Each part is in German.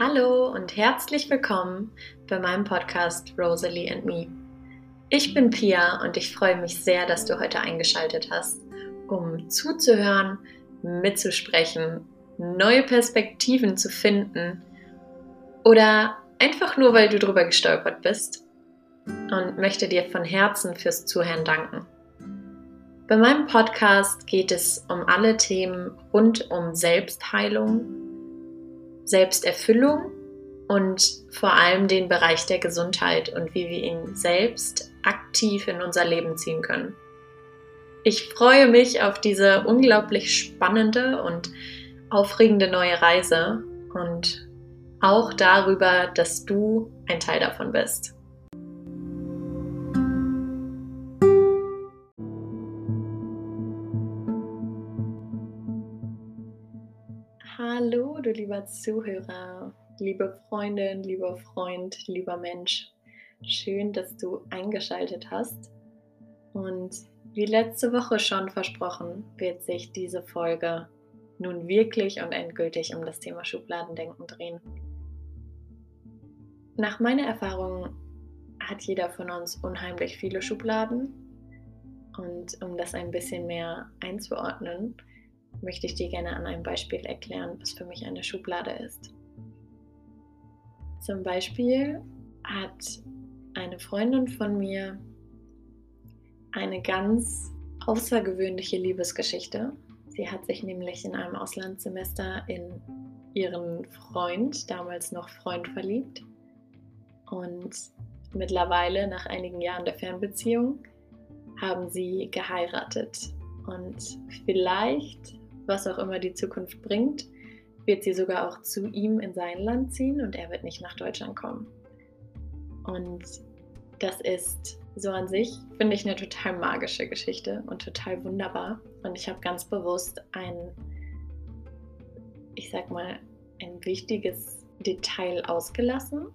Hallo und herzlich willkommen bei meinem Podcast Rosalie and Me. Ich bin Pia und ich freue mich sehr, dass du heute eingeschaltet hast, um zuzuhören, mitzusprechen, neue Perspektiven zu finden oder einfach nur, weil du drüber gestolpert bist und möchte dir von Herzen fürs Zuhören danken. Bei meinem Podcast geht es um alle Themen rund um Selbstheilung, Selbsterfüllung und vor allem den Bereich der Gesundheit und wie wir ihn selbst aktiv in unser Leben ziehen können. Ich freue mich auf diese unglaublich spannende und aufregende neue Reise und auch darüber, dass du ein Teil davon bist. Du lieber Zuhörer, liebe Freundin, lieber Freund, lieber Mensch. Schön, dass du eingeschaltet hast. Und wie letzte Woche schon versprochen, wird sich diese Folge nun wirklich und endgültig um das Thema Schubladendenken drehen. Nach meiner Erfahrung hat jeder von uns unheimlich viele Schubladen. Und um das ein bisschen mehr einzuordnen, möchte ich dir gerne an einem Beispiel erklären, was für mich eine Schublade ist. Zum Beispiel hat eine Freundin von mir eine ganz außergewöhnliche Liebesgeschichte. Sie hat sich nämlich in einem Auslandssemester in ihren Freund, damals noch Freund, verliebt. Und mittlerweile, nach einigen Jahren der Fernbeziehung, haben sie geheiratet. Und vielleicht, was auch immer die Zukunft bringt, wird sie sogar auch zu ihm in sein Land ziehen und er wird nicht nach Deutschland kommen. Und das ist so an sich, finde ich, eine total magische Geschichte und total wunderbar. Und ich habe ganz bewusst ein, ich sag mal, ein wichtiges Detail ausgelassen.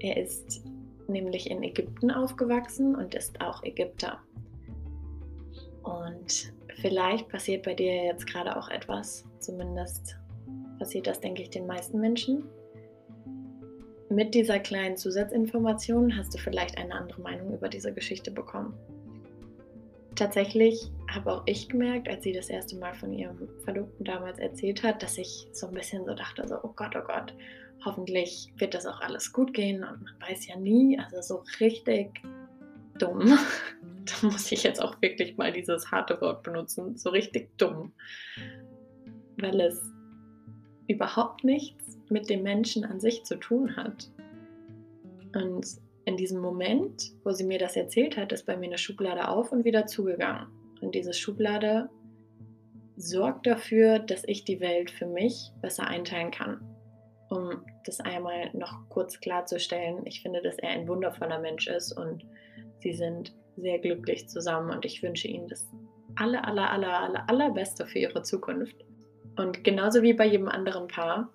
Er ist nämlich in Ägypten aufgewachsen und ist auch Ägypter. Und vielleicht passiert bei dir jetzt gerade auch etwas, zumindest passiert das, denke ich, den meisten Menschen. Mit dieser kleinen Zusatzinformation hast du vielleicht eine andere Meinung über diese Geschichte bekommen. Tatsächlich habe auch ich gemerkt, als sie das erste Mal von ihrem Verlobten damals erzählt hat, dass ich so ein bisschen so dachte, so, oh Gott, oh Gott, hoffentlich wird das auch alles gut gehen und man weiß ja nie, also so richtig dumm. da muss ich jetzt auch wirklich mal dieses harte Wort benutzen, so richtig dumm, weil es überhaupt nichts mit dem Menschen an sich zu tun hat. Und in diesem Moment, wo sie mir das erzählt hat, ist bei mir eine Schublade auf und wieder zugegangen. Und diese Schublade sorgt dafür, dass ich die Welt für mich besser einteilen kann. Um das einmal noch kurz klarzustellen, ich finde, dass er ein wundervoller Mensch ist und sie sind sehr glücklich zusammen und ich wünsche ihnen das aller, aller, aller, aller, allerbeste für ihre Zukunft. Und genauso wie bei jedem anderen Paar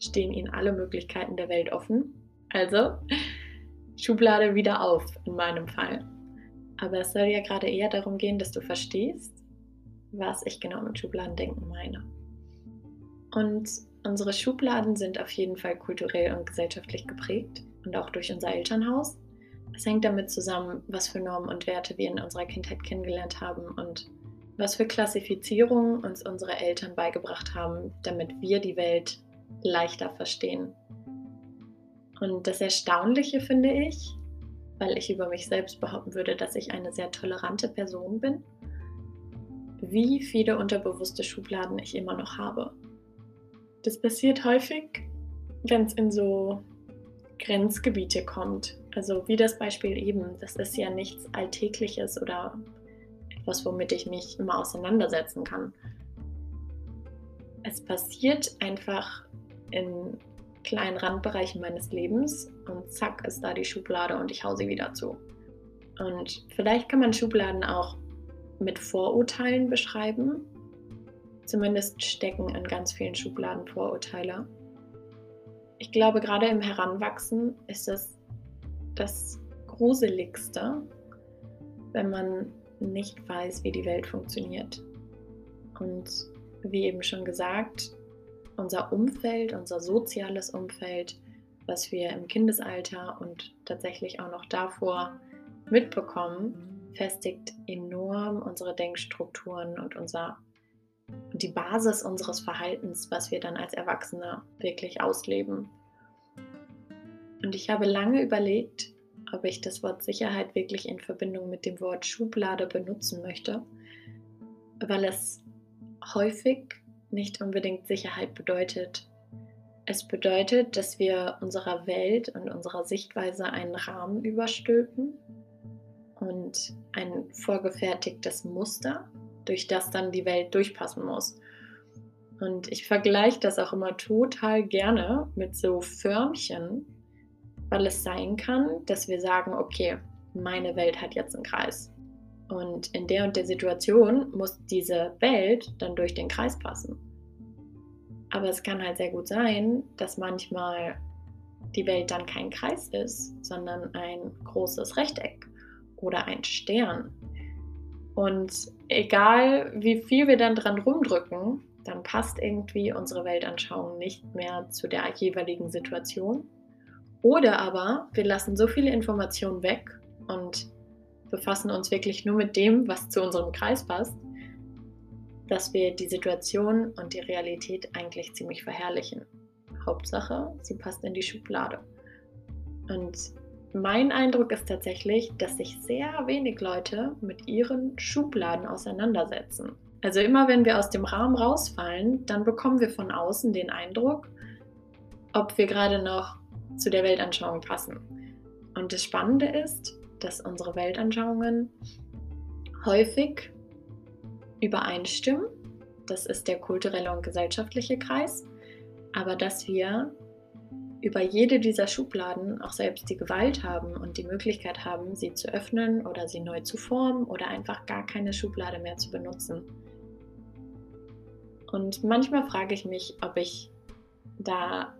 stehen ihnen alle Möglichkeiten der Welt offen. Also Schublade wieder auf in meinem Fall. Aber es soll ja gerade eher darum gehen, dass du verstehst, was ich genau mit Schubladendenken meine. Und unsere Schubladen sind auf jeden Fall kulturell und gesellschaftlich geprägt und auch durch unser Elternhaus. Es hängt damit zusammen, was für Normen und Werte wir in unserer Kindheit kennengelernt haben und was für Klassifizierungen uns unsere Eltern beigebracht haben, damit wir die Welt leichter verstehen. Und das Erstaunliche finde ich, weil ich über mich selbst behaupten würde, dass ich eine sehr tolerante Person bin, wie viele unterbewusste Schubladen ich immer noch habe. Das passiert häufig, wenn es in so Grenzgebiete kommt. Also wie das Beispiel eben, das ist ja nichts Alltägliches oder etwas, womit ich mich immer auseinandersetzen kann. Es passiert einfach in kleinen Randbereichen meines Lebens und zack ist da die Schublade und ich hau sie wieder zu. Und vielleicht kann man Schubladen auch mit Vorurteilen beschreiben. Zumindest stecken in ganz vielen Schubladen Vorurteile. Ich glaube, gerade im Heranwachsen ist es das Gruseligste, wenn man nicht weiß, wie die Welt funktioniert. Und wie eben schon gesagt, unser Umfeld, unser soziales Umfeld, was wir im Kindesalter und tatsächlich auch noch davor mitbekommen, festigt enorm unsere Denkstrukturen und unser, die Basis unseres Verhaltens, was wir dann als Erwachsene wirklich ausleben. Und ich habe lange überlegt, ob ich das Wort Sicherheit wirklich in Verbindung mit dem Wort Schublade benutzen möchte, weil es häufig nicht unbedingt Sicherheit bedeutet. Es bedeutet, dass wir unserer Welt und unserer Sichtweise einen Rahmen überstülpen und ein vorgefertigtes Muster, durch das dann die Welt durchpassen muss. Und ich vergleiche das auch immer total gerne mit so Förmchen, weil es sein kann, dass wir sagen, okay, meine Welt hat jetzt einen Kreis. Und in der und der Situation muss diese Welt dann durch den Kreis passen. Aber es kann halt sehr gut sein, dass manchmal die Welt dann kein Kreis ist, sondern ein großes Rechteck oder ein Stern. Und egal wie viel wir dann dran rumdrücken, dann passt irgendwie unsere Weltanschauung nicht mehr zu der jeweiligen Situation. Oder aber wir lassen so viele Informationen weg und befassen uns wirklich nur mit dem, was zu unserem Kreis passt, dass wir die Situation und die Realität eigentlich ziemlich verherrlichen. Hauptsache, sie passt in die Schublade. Und mein Eindruck ist tatsächlich, dass sich sehr wenig Leute mit ihren Schubladen auseinandersetzen. Also immer wenn wir aus dem Rahmen rausfallen, dann bekommen wir von außen den Eindruck, ob wir gerade noch zu der Weltanschauung passen. Und das Spannende ist, dass unsere Weltanschauungen häufig übereinstimmen. Das ist der kulturelle und gesellschaftliche Kreis. Aber dass wir über jede dieser Schubladen auch selbst die Gewalt haben und die Möglichkeit haben, sie zu öffnen oder sie neu zu formen oder einfach gar keine Schublade mehr zu benutzen. Und manchmal frage ich mich, ob ich da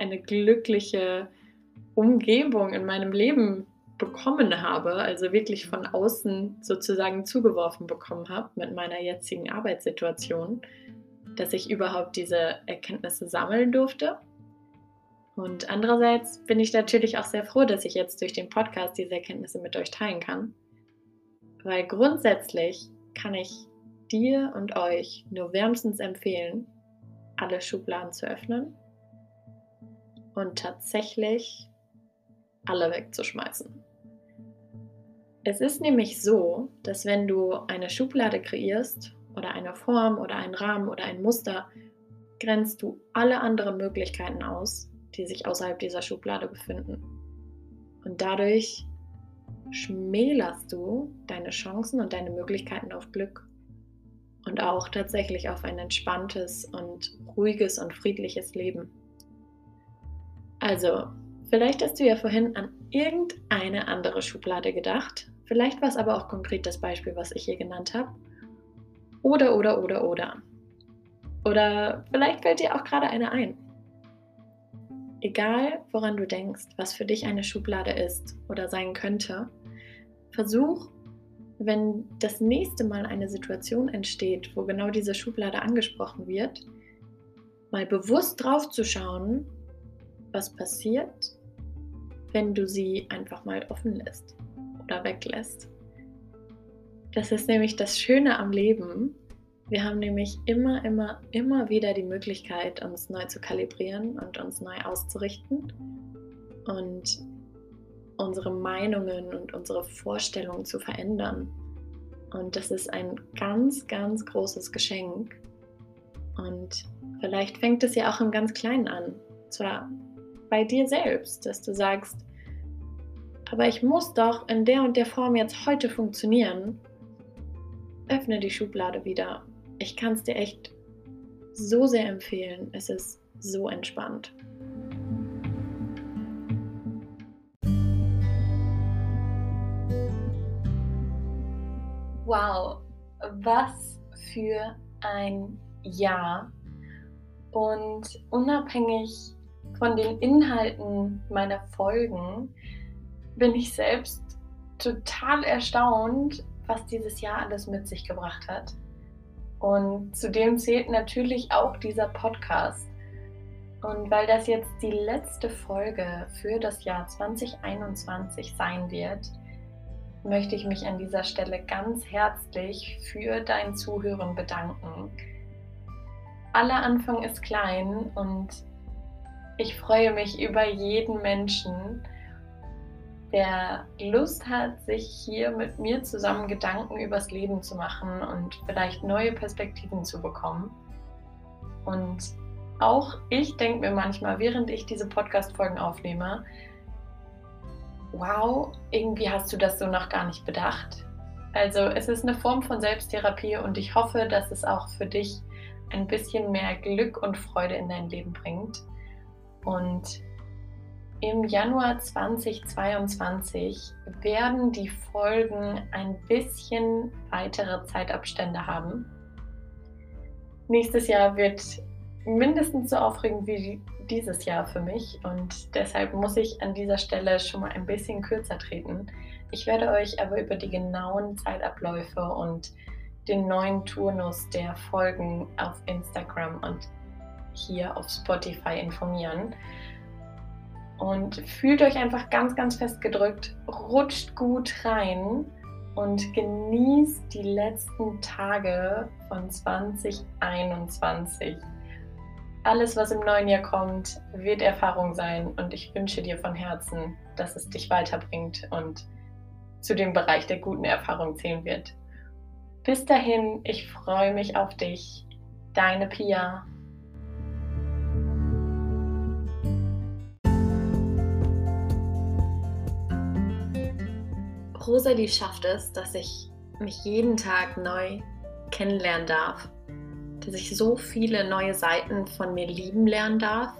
eine glückliche Umgebung in meinem Leben bekommen habe, also wirklich von außen sozusagen zugeworfen bekommen habe mit meiner jetzigen Arbeitssituation, dass ich überhaupt diese Erkenntnisse sammeln durfte. Und andererseits bin ich natürlich auch sehr froh, dass ich jetzt durch den Podcast diese Erkenntnisse mit euch teilen kann, weil grundsätzlich kann ich dir und euch nur wärmstens empfehlen, alle Schubladen zu öffnen und tatsächlich alle wegzuschmeißen. Es ist nämlich so, dass wenn du eine Schublade kreierst oder eine Form oder einen Rahmen oder ein Muster, grenzt du alle anderen Möglichkeiten aus, die sich außerhalb dieser Schublade befinden. Und dadurch schmälerst du deine Chancen und deine Möglichkeiten auf Glück und auch tatsächlich auf ein entspanntes und ruhiges und friedliches Leben. Also, vielleicht hast du ja vorhin an irgendeine andere Schublade gedacht. Vielleicht war es aber auch konkret das Beispiel, was ich hier genannt habe. Oder, oder, oder, oder. Oder vielleicht fällt dir auch gerade eine ein. Egal, woran du denkst, was für dich eine Schublade ist oder sein könnte, versuch, wenn das nächste Mal eine Situation entsteht, wo genau diese Schublade angesprochen wird, mal bewusst drauf zu schauen, was passiert, wenn du sie einfach mal offen lässt oder weglässt. Das ist nämlich das Schöne am Leben. Wir haben nämlich immer, immer, immer wieder die Möglichkeit, uns neu zu kalibrieren und uns neu auszurichten und unsere Meinungen und unsere Vorstellungen zu verändern. Und das ist ein ganz, ganz großes Geschenk. Und vielleicht fängt es ja auch im ganz Kleinen an. Zwar bei dir selbst, dass du sagst, aber ich muss doch in der und der Form jetzt heute funktionieren. Öffne die Schublade wieder. Ich kann es dir echt so sehr empfehlen. Es ist so entspannt. Wow, was für ein Jahr. Und unabhängig von den Inhalten meiner Folgen bin ich selbst total erstaunt, was dieses Jahr alles mit sich gebracht hat. Und zudem zählt natürlich auch dieser Podcast. Und weil das jetzt die letzte Folge für das Jahr 2021 sein wird, möchte ich mich an dieser Stelle ganz herzlich für dein Zuhören bedanken. Aller Anfang ist klein und ich freue mich über jeden Menschen, der Lust hat, sich hier mit mir zusammen Gedanken übers Leben zu machen und vielleicht neue Perspektiven zu bekommen. Und auch ich denke mir manchmal, während ich diese Podcast-Folgen aufnehme, wow, irgendwie hast du das so noch gar nicht bedacht. Also es ist eine Form von Selbsttherapie und ich hoffe, dass es auch für dich ein bisschen mehr Glück und Freude in dein Leben bringt. Und im Januar 2022 werden die Folgen ein bisschen weitere Zeitabstände haben. Nächstes Jahr wird mindestens so aufregend wie dieses Jahr für mich und deshalb muss ich an dieser Stelle schon mal ein bisschen kürzer treten. Ich werde euch aber über die genauen Zeitabläufe und den neuen Turnus der Folgen auf Instagram und hier auf Spotify informieren. Und fühlt euch einfach ganz, ganz fest gedrückt, rutscht gut rein und genießt die letzten Tage von 2021. Alles, was im neuen Jahr kommt, wird Erfahrung sein und ich wünsche dir von Herzen, dass es dich weiterbringt und zu dem Bereich der guten Erfahrung zählen wird. Bis dahin, ich freue mich auf dich. Deine Pia. Rosalie schafft es, dass ich mich jeden Tag neu kennenlernen darf, dass ich so viele neue Seiten von mir lieben lernen darf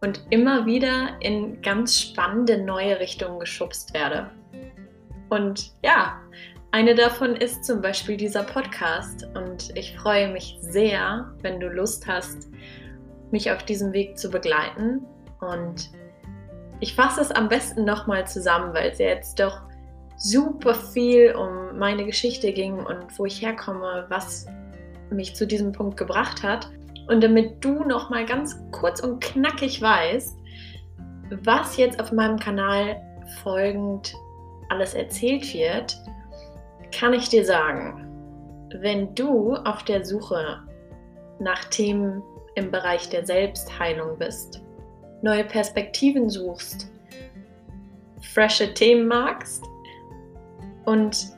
und immer wieder in ganz spannende neue Richtungen geschubst werde. Und ja, eine davon ist zum Beispiel dieser Podcast und ich freue mich sehr, wenn du Lust hast, mich auf diesem Weg zu begleiten. Und ich fasse es am besten nochmal zusammen, weil es ja jetzt doch super viel um meine Geschichte ging und wo ich herkomme, was mich zu diesem Punkt gebracht hat. Und damit du noch mal ganz kurz und knackig weißt, was jetzt auf meinem Kanal folgend alles erzählt wird, kann ich dir sagen, wenn du auf der Suche nach Themen im Bereich der Selbstheilung bist, neue Perspektiven suchst, frische Themen magst und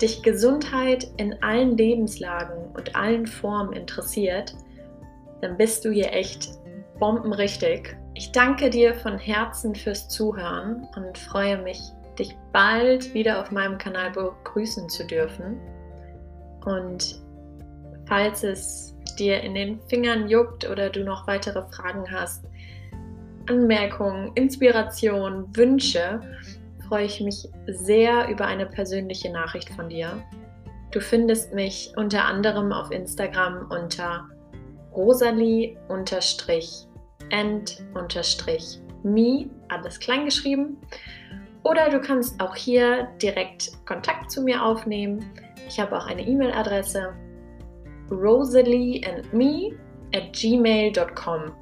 dich Gesundheit in allen Lebenslagen und allen Formen interessiert, dann bist du hier echt bombenrichtig. Ich danke dir von Herzen fürs Zuhören und freue mich, dich bald wieder auf meinem Kanal begrüßen zu dürfen. Und falls es dir in den Fingern juckt oder du noch weitere Fragen hast, Anmerkungen, Inspiration, Wünsche, freue ich mich sehr über eine persönliche Nachricht von dir. Du findest mich unter anderem auf Instagram unter rosalie-and-me, alles klein geschrieben. Oder du kannst auch hier direkt Kontakt zu mir aufnehmen. Ich habe auch eine E-Mail-Adresse rosalieandme at gmail.com.